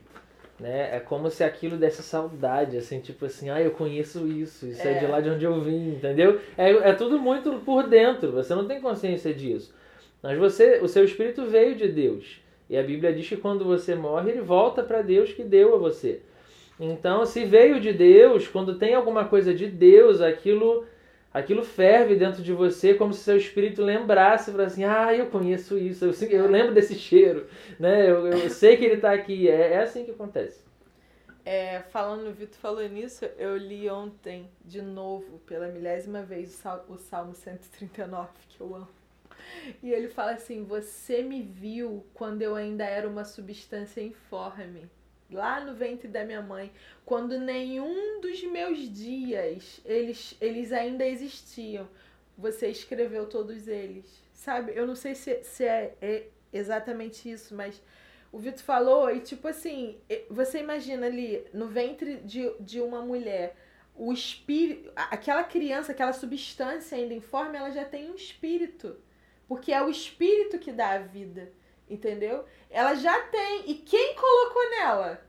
né? É como se aquilo desse saudade, assim, tipo assim, ah, eu conheço isso, isso é, É. de lá de onde eu vim, entendeu? É, é tudo muito por dentro, você não tem consciência disso. Mas você, o seu espírito veio de Deus. E a Bíblia diz que quando você morre, ele volta para Deus que deu a você. Então, se veio de Deus, quando tem alguma coisa de Deus, aquilo aquilo ferve dentro de você como se seu espírito lembrasse, falasse assim, ah, eu conheço isso, eu, eu lembro desse cheiro, né? Eu, eu sei que ele está aqui. É, é assim que acontece. É, falando, o Vitor falou nisso, eu li ontem de novo, pela milésima vez, o Sal- o Salmo 139, que eu amo. E ele fala assim: Você me viu quando eu ainda era uma substância informe, lá no ventre da minha mãe, quando nenhum dos meus dias eles, eles ainda existiam. Você escreveu todos eles. Sabe? Eu não sei se, se é, é exatamente isso, mas o Vitor falou, e tipo assim, você imagina ali no ventre de, de uma mulher, o espírito, aquela criança, aquela substância ainda informe, ela já tem um espírito. Porque é o espírito que dá a vida, entendeu? Ela já tem. E quem colocou nela?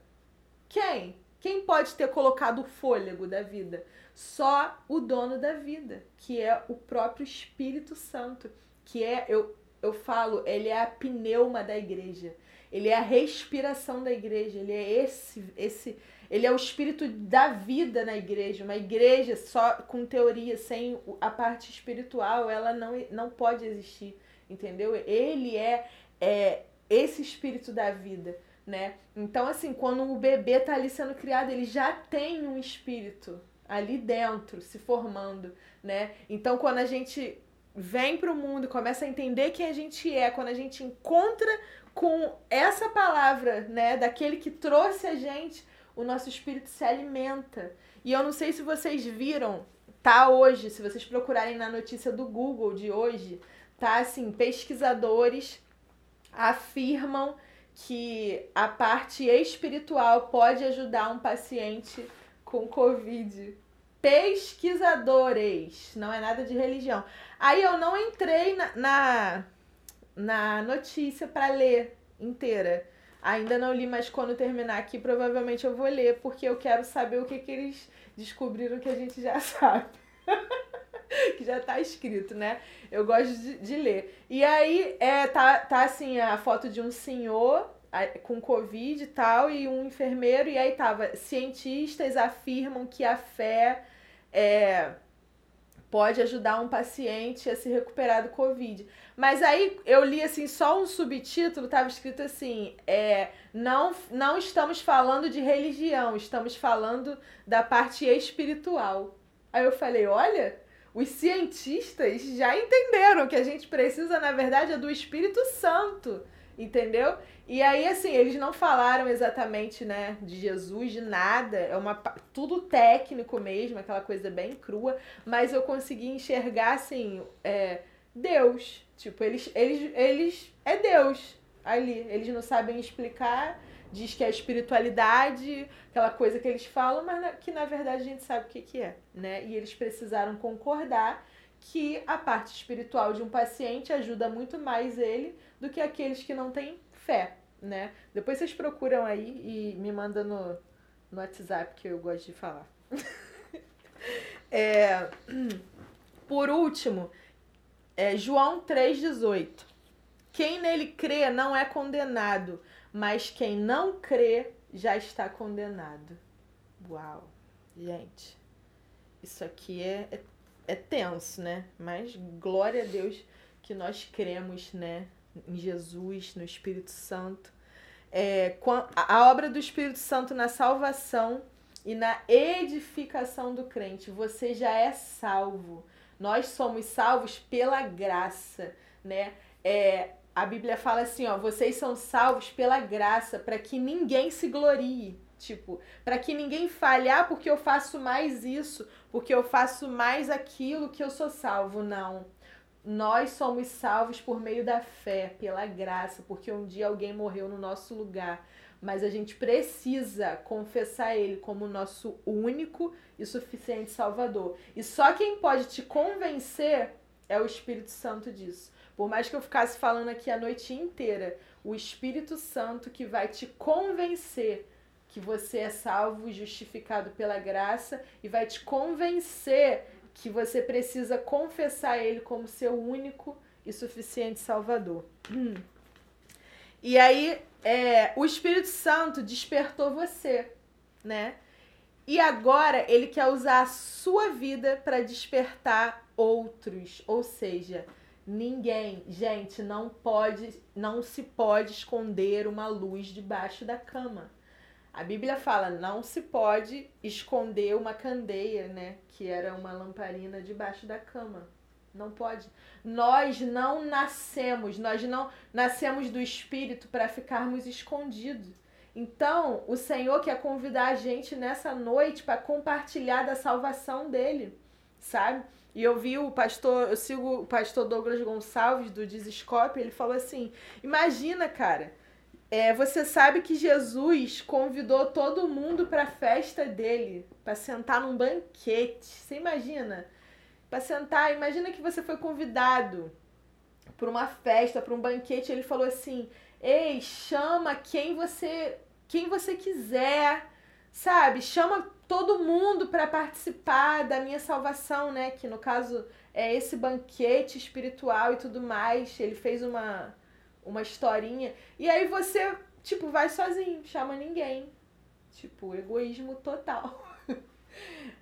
Quem? Quem pode ter colocado o fôlego da vida? Só o dono da vida, que é o próprio Espírito Santo, que é, eu, eu falo, ele é a pneuma da igreja. Ele é a respiração da igreja, ele é esse esse ele é o espírito da vida na igreja. Uma igreja só com teoria, sem a parte espiritual, ela não, não pode existir, entendeu? Ele é, é esse espírito da vida, né? Então, assim, quando o bebê tá ali sendo criado, ele já tem um espírito ali dentro, se formando, né? Então, quando a gente vem pro mundo começa a entender quem a gente é, quando a gente encontra com essa palavra, né, daquele que trouxe a gente, o nosso espírito se alimenta. E eu não sei se vocês viram, tá hoje, se vocês procurarem na notícia do Google de hoje, tá assim, pesquisadores afirmam que a parte espiritual pode ajudar um paciente com Covid. Pesquisadores, não é nada de religião. Aí eu não entrei na, na, na notícia para ler inteira. Ainda não li, mas quando terminar aqui, provavelmente eu vou ler, porque eu quero saber o que, que eles descobriram que a gente já sabe. que já tá escrito, né? Eu gosto de, de ler. E aí, é, tá, tá assim, a foto de um senhor com Covid e tal, e um enfermeiro, e aí tava, cientistas afirmam que a fé é, pode ajudar um paciente a se recuperar do Covid. Mas aí eu li assim, só um subtítulo, tava escrito assim, é, não, não estamos falando de religião, estamos falando da parte espiritual. Aí eu falei, olha, os cientistas já entenderam que a gente precisa, na verdade, é do Espírito Santo, entendeu? E aí, assim, eles não falaram exatamente, né, de Jesus, de nada, é uma tudo técnico mesmo, aquela coisa bem crua, mas eu consegui enxergar, assim, é, Deus, tipo, eles, eles, eles, é Deus ali, eles não sabem explicar, diz que é espiritualidade, aquela coisa que eles falam, mas que na verdade a gente sabe o que, que é, né? E eles precisaram concordar que a parte espiritual de um paciente ajuda muito mais ele do que aqueles que não têm fé, né? Depois vocês procuram aí e me mandam no, no WhatsApp que eu gosto de falar. É, por último, é João 3,18. Quem nele crê não é condenado, mas quem não crê já está condenado. Uau, gente, isso aqui é, é, é tenso, né? Mas glória a Deus que nós cremos, né? Em Jesus, no Espírito Santo. É, a obra do Espírito Santo na salvação e na edificação do crente. Você já é salvo. Nós somos salvos pela graça, né? É, a Bíblia fala assim, ó, vocês são salvos pela graça, para que ninguém se glorie. Tipo, para que ninguém fale, ah, porque eu faço mais isso, porque eu faço mais aquilo que eu sou salvo. Não. nós somos salvos por meio da fé, pela graça, porque um dia alguém morreu no nosso lugar. Mas a gente precisa confessar Ele como nosso único e suficiente Salvador. E só quem pode te convencer é o Espírito Santo disso. Por mais que eu ficasse falando aqui a noite inteira, o Espírito Santo que vai te convencer que você é salvo, justificado pela graça e vai te convencer que você precisa confessar Ele como seu único e suficiente Salvador. Hum. E aí, é, o Espírito Santo despertou você, né? E agora ele quer usar a sua vida para despertar outros. Ou seja, ninguém, gente, não pode, não se pode esconder uma luz debaixo da cama. A Bíblia fala, não se pode esconder uma candeia, né? Que era uma lamparina debaixo da cama. Não pode. Nós não nascemos, nós não nascemos do Espírito para ficarmos escondidos. Então, o Senhor quer convidar a gente nessa noite para compartilhar da salvação dele, sabe? E eu vi o pastor, eu sigo o pastor Douglas Gonçalves do Desescope, ele falou assim: "Imagina, cara, é, você sabe que Jesus convidou todo mundo para a festa dele, para sentar num banquete. Você imagina? Para sentar, imagina que você foi convidado para uma festa, para um banquete, ele falou assim: "Ei, chama quem você quem você quiser, sabe? Chama todo mundo para participar da minha salvação, né? Que no caso é esse banquete espiritual e tudo mais. Ele fez uma uma historinha. E aí você, tipo, vai sozinho, chama ninguém. Tipo, egoísmo total.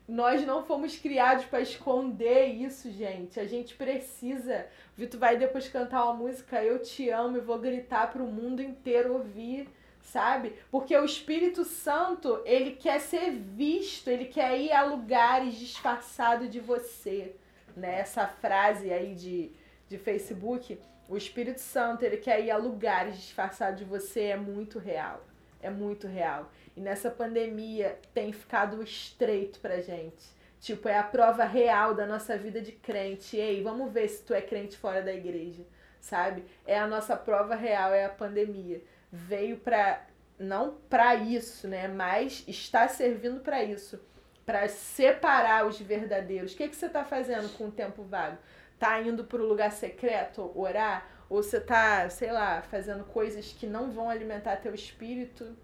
Nós não fomos criados para esconder isso, gente. A gente precisa. Vitor vai depois cantar uma música Eu Te Amo e vou gritar para o mundo inteiro ouvir, sabe? Porque o Espírito Santo, ele quer ser visto, ele quer ir a lugares disfarçado de você. Né? Essa frase aí de, de Facebook o Espírito Santo, ele quer ir a lugares disfarçados de você, é muito real. É muito real. E nessa pandemia tem ficado estreito pra gente. Tipo, é a prova real da nossa vida de crente. Ei, vamos ver se tu é crente fora da igreja, sabe? É a nossa prova real, é a pandemia. Veio pra. Não pra isso, né? Mas está servindo para isso. para separar os verdadeiros. O que, que você tá fazendo com o tempo vago? tá indo para o lugar secreto orar, ou você tá, sei lá, fazendo coisas que não vão alimentar teu espírito,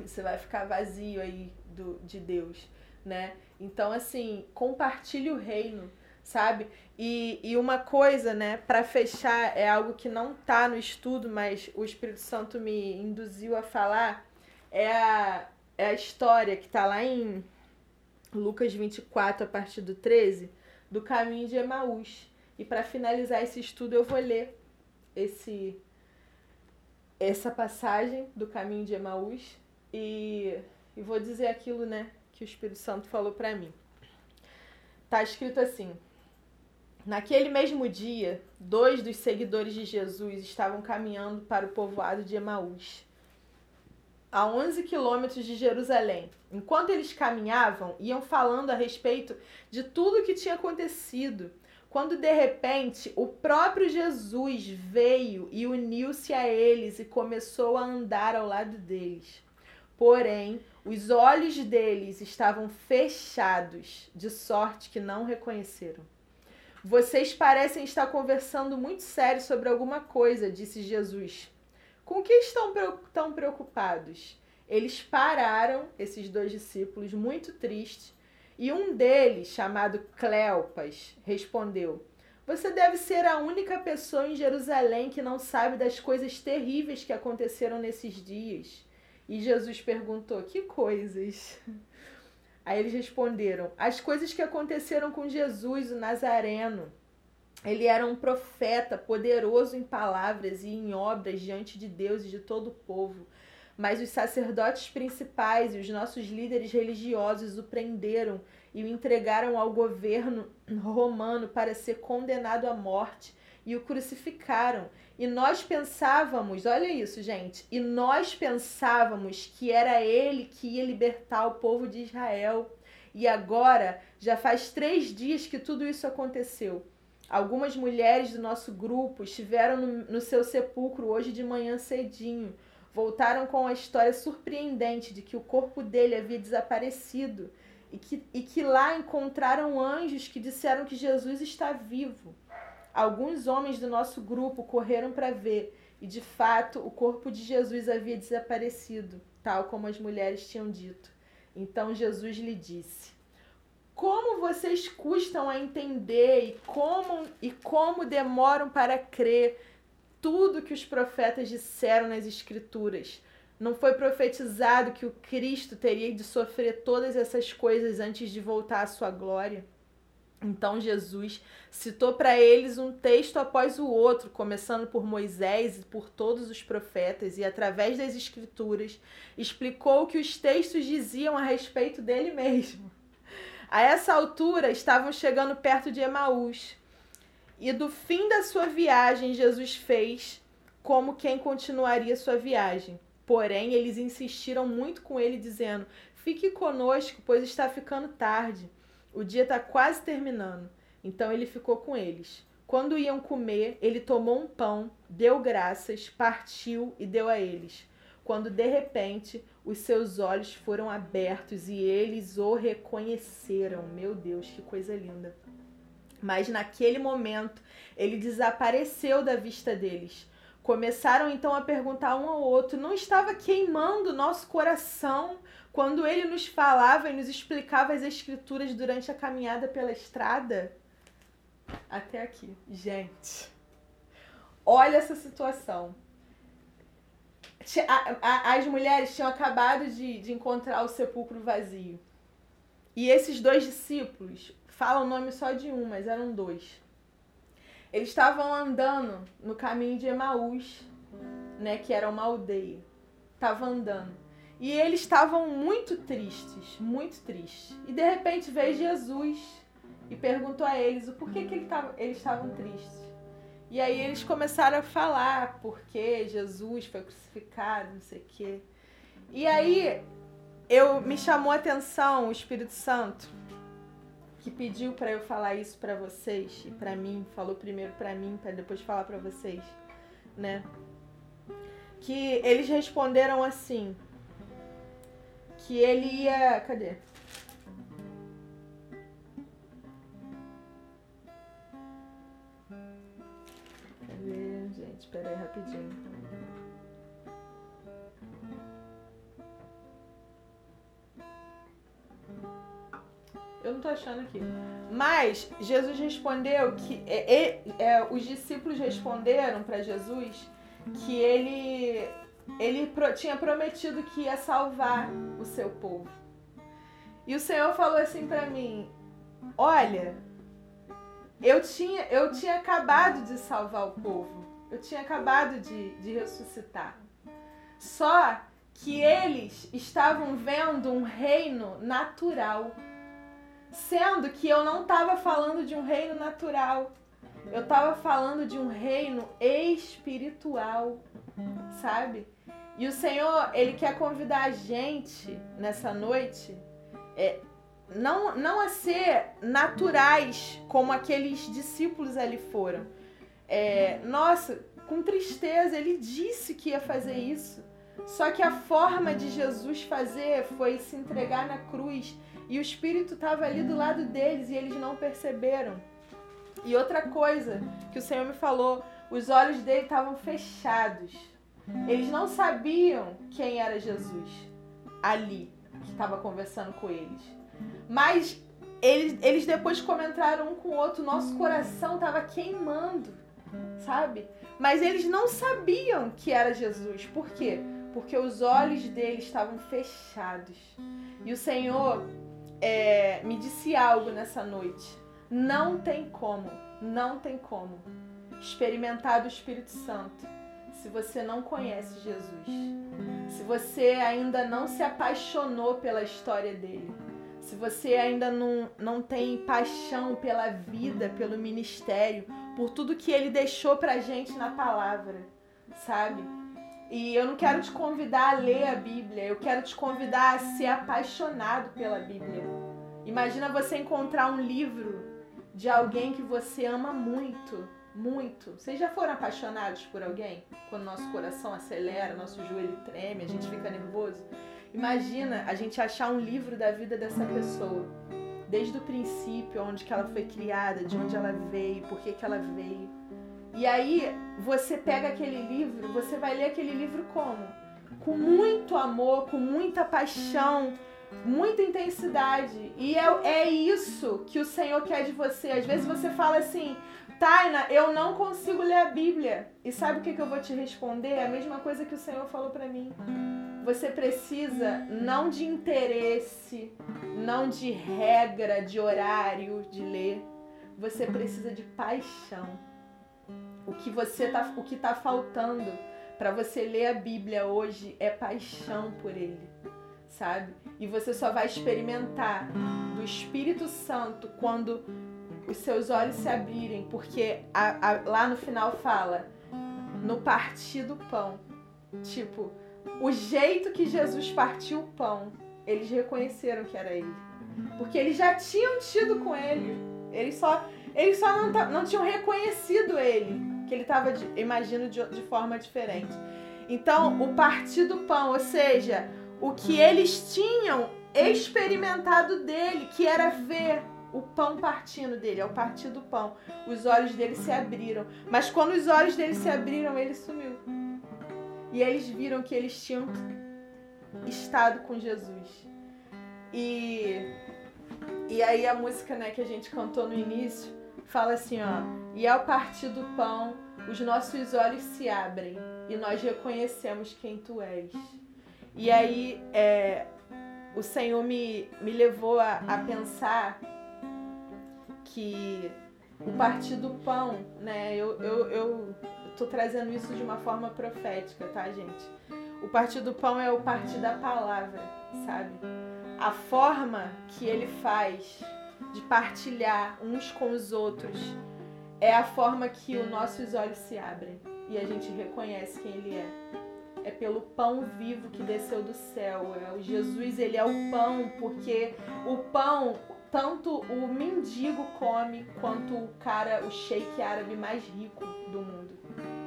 e você vai ficar vazio aí do, de Deus, né? Então, assim, compartilhe o reino, sabe? E, e uma coisa, né, para fechar, é algo que não tá no estudo, mas o Espírito Santo me induziu a falar, é a, é a história que tá lá em Lucas 24, a partir do 13, do caminho de Emaús. E para finalizar esse estudo, eu vou ler esse essa passagem do caminho de Emaús e, e vou dizer aquilo, né, que o Espírito Santo falou para mim. Tá escrito assim: Naquele mesmo dia, dois dos seguidores de Jesus estavam caminhando para o povoado de Emaús, a 11 quilômetros de Jerusalém. Enquanto eles caminhavam, iam falando a respeito de tudo o que tinha acontecido. Quando de repente o próprio Jesus veio e uniu-se a eles e começou a andar ao lado deles. Porém, os olhos deles estavam fechados, de sorte que não reconheceram. Vocês parecem estar conversando muito sério sobre alguma coisa, disse Jesus. Com que estão tão preocupados? Eles pararam, esses dois discípulos, muito tristes, e um deles, chamado Cleopas, respondeu: Você deve ser a única pessoa em Jerusalém que não sabe das coisas terríveis que aconteceram nesses dias. E Jesus perguntou: Que coisas? Aí eles responderam: As coisas que aconteceram com Jesus, o Nazareno ele era um profeta poderoso em palavras e em obras diante de Deus e de todo o povo. Mas os sacerdotes principais e os nossos líderes religiosos o prenderam e o entregaram ao governo romano para ser condenado à morte e o crucificaram. E nós pensávamos, olha isso, gente, e nós pensávamos que era ele que ia libertar o povo de Israel. E agora já faz três dias que tudo isso aconteceu. Algumas mulheres do nosso grupo estiveram no, no seu sepulcro hoje de manhã cedinho. Voltaram com a história surpreendente de que o corpo dele havia desaparecido e que, e que lá encontraram anjos que disseram que Jesus está vivo. Alguns homens do nosso grupo correram para ver e, de fato, o corpo de Jesus havia desaparecido, tal como as mulheres tinham dito. Então Jesus lhe disse: Como vocês custam a entender e como, e como demoram para crer tudo que os profetas disseram nas Escrituras? Não foi profetizado que o Cristo teria de sofrer todas essas coisas antes de voltar à sua glória? Então Jesus citou para eles um texto após o outro, começando por Moisés e por todos os profetas, e através das Escrituras explicou o que os textos diziam a respeito dele mesmo. A essa altura estavam chegando perto de Emaús, e do fim da sua viagem Jesus fez como quem continuaria sua viagem. Porém, eles insistiram muito com ele, dizendo: Fique conosco, pois está ficando tarde. O dia está quase terminando. Então ele ficou com eles. Quando iam comer, ele tomou um pão, deu graças, partiu e deu a eles. Quando de repente os seus olhos foram abertos e eles o reconheceram. Meu Deus, que coisa linda! Mas naquele momento ele desapareceu da vista deles. Começaram então a perguntar um ao outro: não estava queimando nosso coração quando ele nos falava e nos explicava as escrituras durante a caminhada pela estrada? Até aqui. Gente, olha essa situação. As mulheres tinham acabado de, de encontrar o sepulcro vazio. E esses dois discípulos, falam o nome só de um, mas eram dois eles estavam andando no caminho de Emaús, né, que era uma aldeia. Estavam andando. E eles estavam muito tristes, muito tristes. E de repente veio Jesus e perguntou a eles o porquê que eles estavam tristes. E aí eles começaram a falar porque Jesus foi crucificado, não sei o quê. E aí eu me chamou a atenção o Espírito Santo que pediu para eu falar isso para vocês e para mim, falou primeiro para mim para depois falar para vocês, né? Que eles responderam assim, que ele ia, cadê? Cadê, gente? Espera aí rapidinho. Eu não tô achando aqui. Mas Jesus respondeu que é, é, é os discípulos responderam para Jesus que ele ele pro, tinha prometido que ia salvar o seu povo. E o Senhor falou assim para mim: Olha, eu tinha, eu tinha acabado de salvar o povo. Eu tinha acabado de, de ressuscitar. Só que eles estavam vendo um reino natural Sendo que eu não estava falando de um reino natural. Eu estava falando de um reino espiritual, sabe? E o Senhor, Ele quer convidar a gente nessa noite é, não, não a ser naturais como aqueles discípulos ali foram. É, nossa, com tristeza, Ele disse que ia fazer isso. Só que a forma de Jesus fazer foi se entregar na cruz e o Espírito estava ali do lado deles e eles não perceberam. E outra coisa que o Senhor me falou, os olhos dele estavam fechados. Eles não sabiam quem era Jesus ali, que estava conversando com eles. Mas eles, eles depois comentaram um com o outro, nosso coração estava queimando, sabe? Mas eles não sabiam que era Jesus. Por quê? Porque os olhos deles estavam fechados. E o Senhor é, me disse algo nessa noite. Não tem como, não tem como experimentar do Espírito Santo se você não conhece Jesus. Se você ainda não se apaixonou pela história dele. Se você ainda não, não tem paixão pela vida, pelo ministério, por tudo que ele deixou pra gente na palavra, sabe? E eu não quero te convidar a ler a Bíblia, eu quero te convidar a ser apaixonado pela Bíblia. Imagina você encontrar um livro de alguém que você ama muito, muito. Vocês já foram apaixonados por alguém? Quando nosso coração acelera, nosso joelho treme, a gente fica nervoso? Imagina a gente achar um livro da vida dessa pessoa, desde o princípio, onde que ela foi criada, de onde ela veio, por que, que ela veio. E aí você pega aquele livro, você vai ler aquele livro como? Com muito amor, com muita paixão, muita intensidade. E é, é isso que o Senhor quer de você. Às vezes você fala assim, Taina, eu não consigo ler a Bíblia. E sabe o que, que eu vou te responder? É a mesma coisa que o Senhor falou para mim. Você precisa não de interesse, não de regra, de horário de ler. Você precisa de paixão. O que você tá, o que tá faltando para você ler a Bíblia hoje é paixão por ele, sabe? E você só vai experimentar do Espírito Santo quando os seus olhos se abrirem, porque a, a, lá no final fala no partir do pão. Tipo, o jeito que Jesus partiu o pão, eles reconheceram que era ele. Porque eles já tinham tido com ele. Eles só, eles só não, não tinham reconhecido ele. Que ele estava, imagino, de, de forma diferente. Então, o partir do pão, ou seja, o que eles tinham experimentado dele, que era ver o pão partindo dele, ao partir do pão. Os olhos dele se abriram. Mas quando os olhos dele se abriram, ele sumiu. E eles viram que eles tinham estado com Jesus. E, e aí a música né, que a gente cantou no início fala assim, ó. E ao partir do pão, os nossos olhos se abrem e nós reconhecemos quem tu és. E aí é, o Senhor me, me levou a, a pensar que o partir do pão, né? Eu, eu, eu tô trazendo isso de uma forma profética, tá, gente? O partir do pão é o partir da palavra, sabe? A forma que ele faz de partilhar uns com os outros é a forma que os nossos olhos se abrem e a gente reconhece quem ele é. É pelo pão vivo que desceu do céu. É o Jesus, ele é o pão, porque o pão tanto o mendigo come quanto o cara, o sheik árabe mais rico do mundo,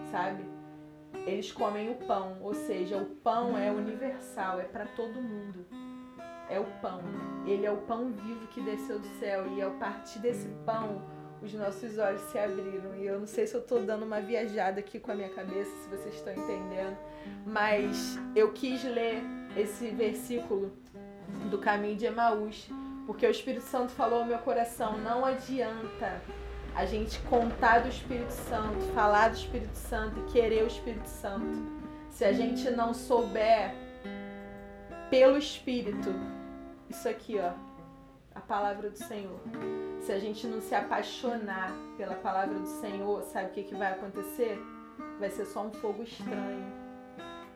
sabe? Eles comem o pão, ou seja, o pão é universal, é para todo mundo. É o pão. Ele é o pão vivo que desceu do céu e a partir desse pão os nossos olhos se abriram. E eu não sei se eu estou dando uma viajada aqui com a minha cabeça, se vocês estão entendendo, mas eu quis ler esse versículo do caminho de Emaús porque o Espírito Santo falou ao meu coração: não adianta a gente contar do Espírito Santo, falar do Espírito Santo e querer o Espírito Santo, se a gente não souber pelo Espírito, isso aqui, ó, a palavra do Senhor. Se a gente não se apaixonar pela palavra do Senhor, sabe o que, que vai acontecer? Vai ser só um fogo estranho.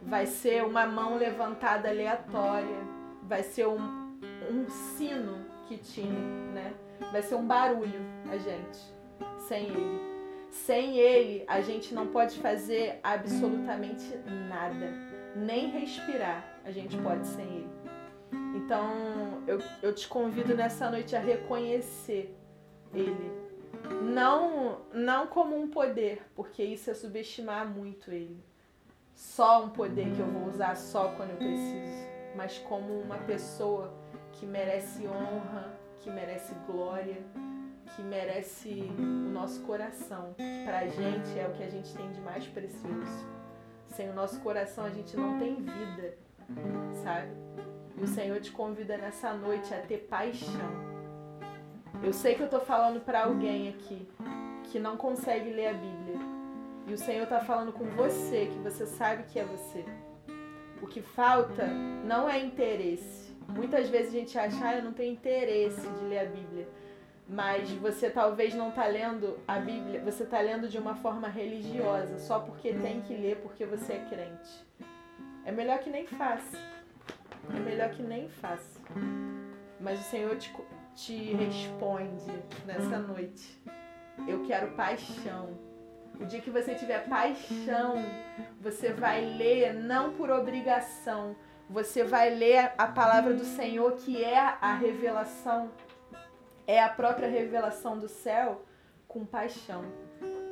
Vai ser uma mão levantada aleatória. Vai ser um, um sino que tinha, né? Vai ser um barulho a gente, sem ele. Sem ele, a gente não pode fazer absolutamente nada. Nem respirar a gente pode sem ele. Então, eu, eu te convido nessa noite a reconhecer ele. Não, não como um poder, porque isso é subestimar muito ele. Só um poder que eu vou usar só quando eu preciso, mas como uma pessoa que merece honra, que merece glória, que merece o nosso coração, que pra gente é o que a gente tem de mais precioso. Sem o nosso coração a gente não tem vida, sabe? E o Senhor te convida nessa noite a ter paixão. Eu sei que eu tô falando para alguém aqui que não consegue ler a Bíblia. E o Senhor tá falando com você, que você sabe que é você. O que falta não é interesse Muitas vezes a gente acha, ah, eu não tenho interesse de ler a Bíblia. Mas você talvez não está lendo a Bíblia, você está lendo de uma forma religiosa, só porque tem que ler porque você é crente. É melhor que nem faça. É melhor que nem faça. Mas o Senhor te, te responde nessa noite. Eu quero paixão. O dia que você tiver paixão, você vai ler não por obrigação, você vai ler a palavra do Senhor, que é a revelação é a própria revelação do céu com paixão.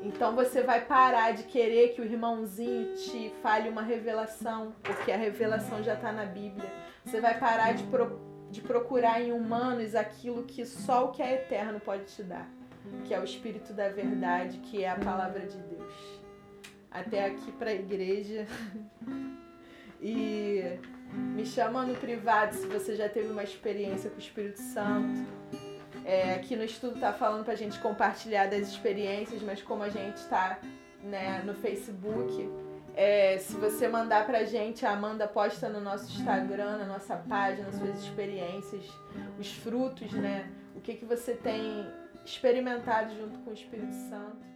Então você vai parar de querer que o irmãozinho te fale uma revelação, porque a revelação já está na Bíblia. Você vai parar de, pro, de procurar em humanos aquilo que só o que é eterno pode te dar, que é o Espírito da Verdade, que é a palavra de Deus. Até aqui para a igreja. e me chama no privado se você já teve uma experiência com o Espírito Santo é, aqui no estudo tá falando pra gente compartilhar das experiências, mas como a gente está né, no Facebook, é, se você mandar pra gente, a Amanda posta no nosso Instagram, na nossa página, suas experiências, os frutos, né? O que, que você tem experimentado junto com o Espírito Santo.